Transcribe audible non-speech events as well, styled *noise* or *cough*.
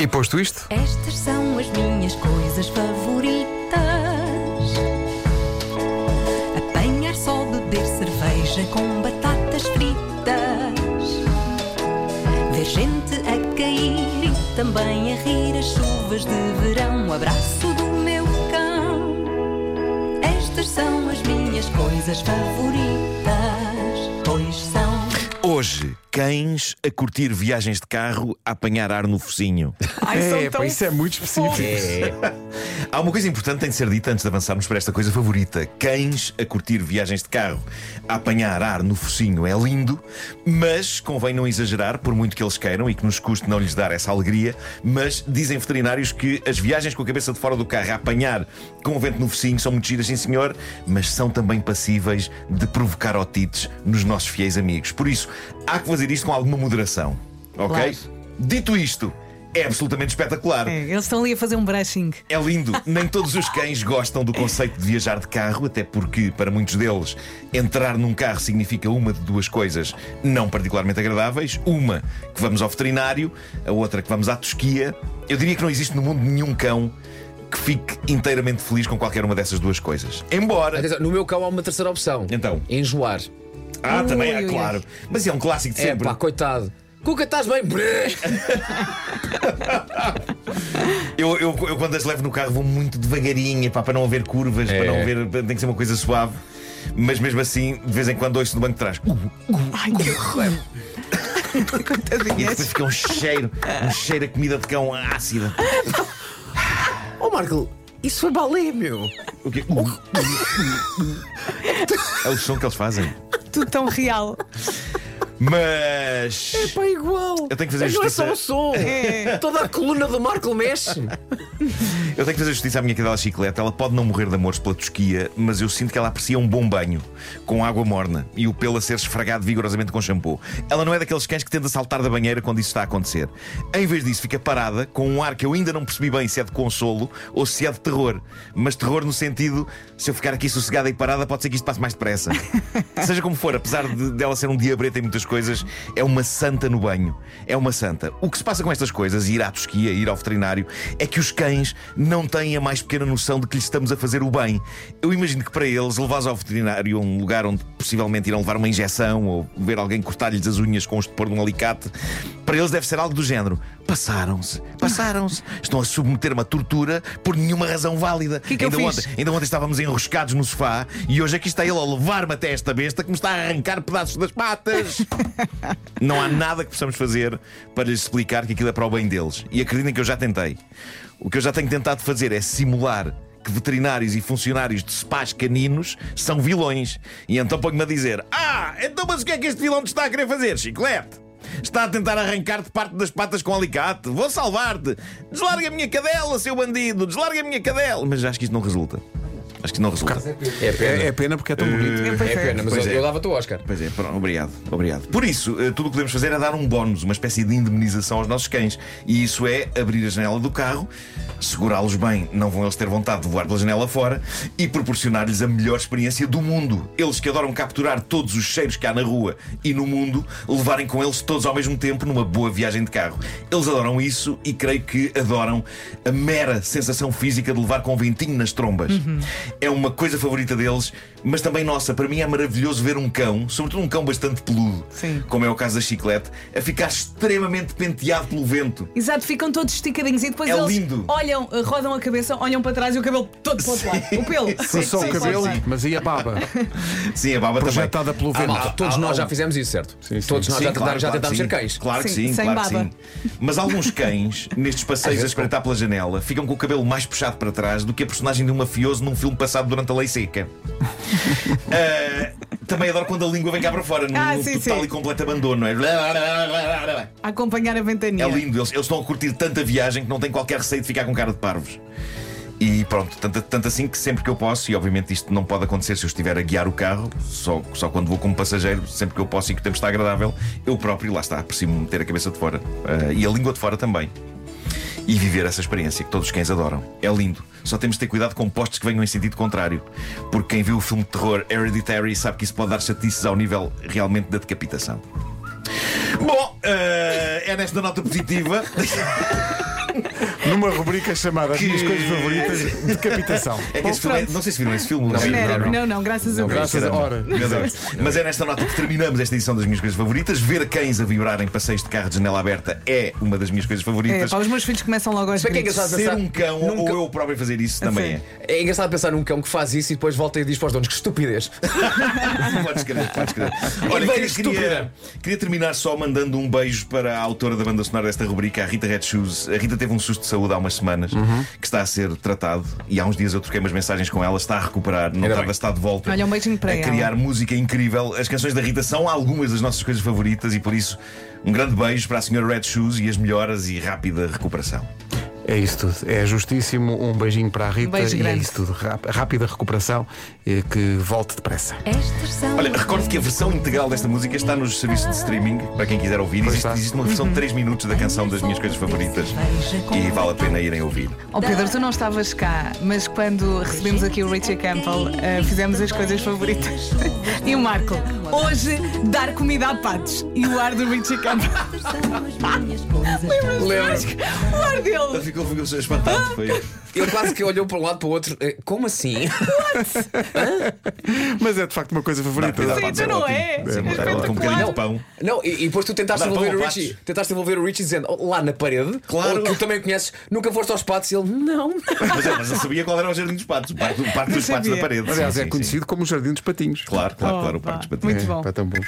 E posto isto, Estas são as minhas coisas favoritas: apanhar só, beber cerveja com batatas fritas, ver gente a cair e também a rir as chuvas de verão. O abraço do meu cão. Estas são as minhas coisas favoritas, pois são. Hoje, cães a curtir viagens de carro a apanhar ar no focinho. Ai, é, pá, isso é muito específico. Há uma coisa importante que tem de ser dita antes de avançarmos para esta coisa favorita: cães a curtir viagens de carro a apanhar ar no focinho é lindo, mas convém não exagerar, por muito que eles queiram e que nos custe não lhes dar essa alegria. Mas dizem veterinários que as viagens com a cabeça de fora do carro a apanhar com o vento no focinho são muito giras, sim senhor, mas são também passíveis de provocar otites nos nossos fiéis amigos. Por isso, há que fazer isto com alguma moderação, ok? Claro. Dito isto, é absolutamente espetacular. É, eles estão ali a fazer um brushing. É lindo. *laughs* Nem todos os cães gostam do conceito de viajar de carro, até porque, para muitos deles, entrar num carro significa uma de duas coisas não particularmente agradáveis. Uma, que vamos ao veterinário, a outra, que vamos à tosquia. Eu diria que não existe no mundo nenhum cão que fique inteiramente feliz com qualquer uma dessas duas coisas. Embora. Atenção, no meu cão há uma terceira opção. Então. Enjoar. Ah, também ui. claro. Mas é um clássico de É sempre. pá, coitado. Cuca, estás bem? *laughs* Eu, eu, eu quando as levo no carro vou muito devagarinho pá, para não haver curvas, É. para não haver. Tem que ser uma coisa suave. Mas mesmo assim, de vez em quando ouço do banco de trás. Uh, Ai, que horror. *laughs* e depois fica um cheiro, um cheiro a comida de cão ácida. Oh, Marco, isso foi balé, meu. O quê? É o som que eles fazem. Tudo tão real. Mas. Pá, igual. Eu tenho que fazer Não é justiça. só o som. *laughs* É. Toda a coluna do Marco mexe. Eu tenho que fazer justiça à minha cadela chiclete. Ela pode não morrer de amores pela tosquia, mas eu sinto que ela aprecia um bom banho com água morna e o pelo a ser esfregado vigorosamente com shampoo. Ela não é daqueles cães que tende a saltar da banheira quando isso está a acontecer. Em vez disso, fica parada com um ar que eu ainda não percebi bem se é de consolo ou se é de terror. Mas terror no sentido, se eu ficar aqui sossegada e parada, pode ser que isto passe mais depressa. *laughs* Seja como for, apesar de dela ser um diabreta em muitas coisas, é uma santa no banho. É uma santa. O que se passa com estas coisas, ir à tosquia, ir ao veterinário, é que os cães não têm a mais pequena noção de que lhes estamos a fazer o bem. Eu imagino que para eles, levares ao veterinário a um lugar onde possivelmente irão levar uma injeção ou ver alguém cortar-lhes as unhas com o estupor de um alicate, para eles deve ser algo do género. Passaram-se, passaram-se. Estão a submeter-me a tortura por nenhuma razão válida. Que que ainda, ontem, ainda ontem estávamos enroscados no sofá e hoje aqui está ele a levar-me até esta besta que me está a arrancar pedaços das patas. *laughs* Não há nada que possamos fazer para lhes explicar que aquilo é para o bem deles. E acreditem que eu já tentei. O que eu já tenho tentado fazer é simular que veterinários e funcionários de spas caninos são vilões. E então ponho-me a dizer: Ah, então mas o que é que este vilão te está a querer fazer, chiclete? Está a tentar arrancar-te parte das patas com alicate. Vou salvar-te. Deslarga a minha cadela, seu bandido. Deslarga a minha cadela. Mas acho que isto não resulta. Acho que não resulta. É pena. É, é pena porque é tão bonito. É pena, mas Pois eu, é. eu dava-te o Oscar. Pois é, pronto, obrigado, obrigado. Por isso, eh, tudo o que podemos fazer é dar um bónus, uma espécie de indemnização aos nossos cães. E isso é abrir a janela do carro, segurá-los bem, não vão eles ter vontade de voar pela janela fora, e proporcionar-lhes a melhor experiência do mundo. Eles que adoram capturar todos os cheiros que há na rua e no mundo, levarem com eles todos ao mesmo tempo numa boa viagem de carro. Eles adoram isso e creio que adoram a mera sensação física de levar com ventinho nas trombas. É uma coisa favorita deles, mas também nossa. Para mim é maravilhoso ver um cão, sobretudo um cão bastante peludo, Sim. como é o caso da chiclete, a ficar extremamente penteado pelo vento. Exato, ficam todos esticadinhos e depois É eles lindo. olham, eh, rodam a cabeça, olham para trás e o cabelo todo para o outro lado. O pelo. *laughs* Não só o Sim, cabelo, sim, sim. mas e a baba? *laughs* Sim, a baba Projetada também. pelo Ah, vento. ah, Malta, todos ah, nós ah, já fizemos isso, certo? Sim, sim. Todos nós Sim, já, claro, já claro tentámos que ser sim. cães. Claro que Sim, sim, sem claro que baba. sim. Mas alguns cães, nestes passeios *laughs* a espreitar pela janela, ficam com o cabelo mais puxado para trás do que a personagem de um mafioso num filme passado durante a lei seca. *laughs* Ah, também adoro quando a língua vem cá para fora, num, Ah, sim, total sim. e completo abandono. É, A acompanhar a ventania. é lindo, eles, eles estão a curtir tanta viagem que não têm qualquer receio de ficar com cara de parvos. E pronto, tanto, tanto assim que sempre que eu posso, e obviamente isto não pode acontecer se eu estiver a guiar o carro, só, só quando vou como passageiro, sempre que eu posso e que o tempo está agradável, eu próprio, lá está, aprecio-me meter a cabeça de fora ah, e a língua de fora também. E viver essa experiência que todos os cães adoram. É lindo. Só temos de ter cuidado com postos que venham em sentido contrário. Porque quem viu o filme de terror Hereditary sabe que isso pode dar chatices ao nível realmente da decapitação. Bom, eh, é nesta nota positiva. *laughs* Numa rubrica chamada As Que- minhas coisas favoritas, decapitação. É que esse filme é- não sei se viram esse filme. Não, vi, não, Não, não, graças a Deus. graças a hora. Mas é nesta nota que terminamos esta edição das minhas coisas favoritas. Ver cães a vibrar em passeios de carro de janela aberta é uma das minhas coisas É, favoritas. pá, os meus filhos começam logo aos é gritos. engraçado Ser um cão num ou cão- eu próprio fazer isso também Sim. é. É engraçado pensar num cão que faz isso e depois volta e diz para os donos que estupidez. *laughs* Podes crer, podes crer. Olha, queria, estúpida. queria, queria terminar só mandando um beijo para a autora da banda sonora desta rubrica, a Rita Red Shoes. A Rita teve um susto de saúde há umas semanas que está a ser tratado e há uns dias eu troquei umas mensagens com ela. Está a recuperar, não bem. está de volta. Olha, um beijinho para a ela. criar música incrível. As canções da Rita são algumas das nossas coisas favoritas e por isso um grande beijo para a senhora Red Shoes e as melhoras e rápida recuperação. É isso tudo. É justíssimo. Um beijinho para a Rita Um beijo e é isso tudo. Ráp- Rápida recuperação e que volte depressa. Olha, recordo que a versão integral desta música está nos serviços de streaming, para quem quiser ouvir. Existe, existe uma versão de 3 minutos da canção das minhas coisas favoritas e vale a pena irem ouvir. Oh Pedro, tu não estavas cá, mas quando recebemos aqui o Richie Campbell, eh, fizemos as coisas favoritas. *laughs* e o Marco, hoje dar comida a patos. E o ar do Richie Campbell. *laughs* Lembras? O ar Ele ficou, espantado. Foi. Ele quase que olhou para um lado para o outro. eh, Como assim? Mas é de facto uma coisa favorita. comida a Sim, patos tu era não é? É, É com um bocadinho de pão. Não, e, e depois tu tentaste envolver o Richie. Tentaste envolver o Richie dizendo "Oh, lá na parede. Claro. ou que tu também conheces, nunca foste aos patos e ele, não. Mas, é, mas eu sabia qual era o jardim dos patos, o parque, o parque dos patos da parede. Aliás, Sim, é sim, conhecido como o Jardim dos Patinhos. Claro, claro, Oh, claro, o parque dos patinhos. Muito É, bom. pá, tão bom.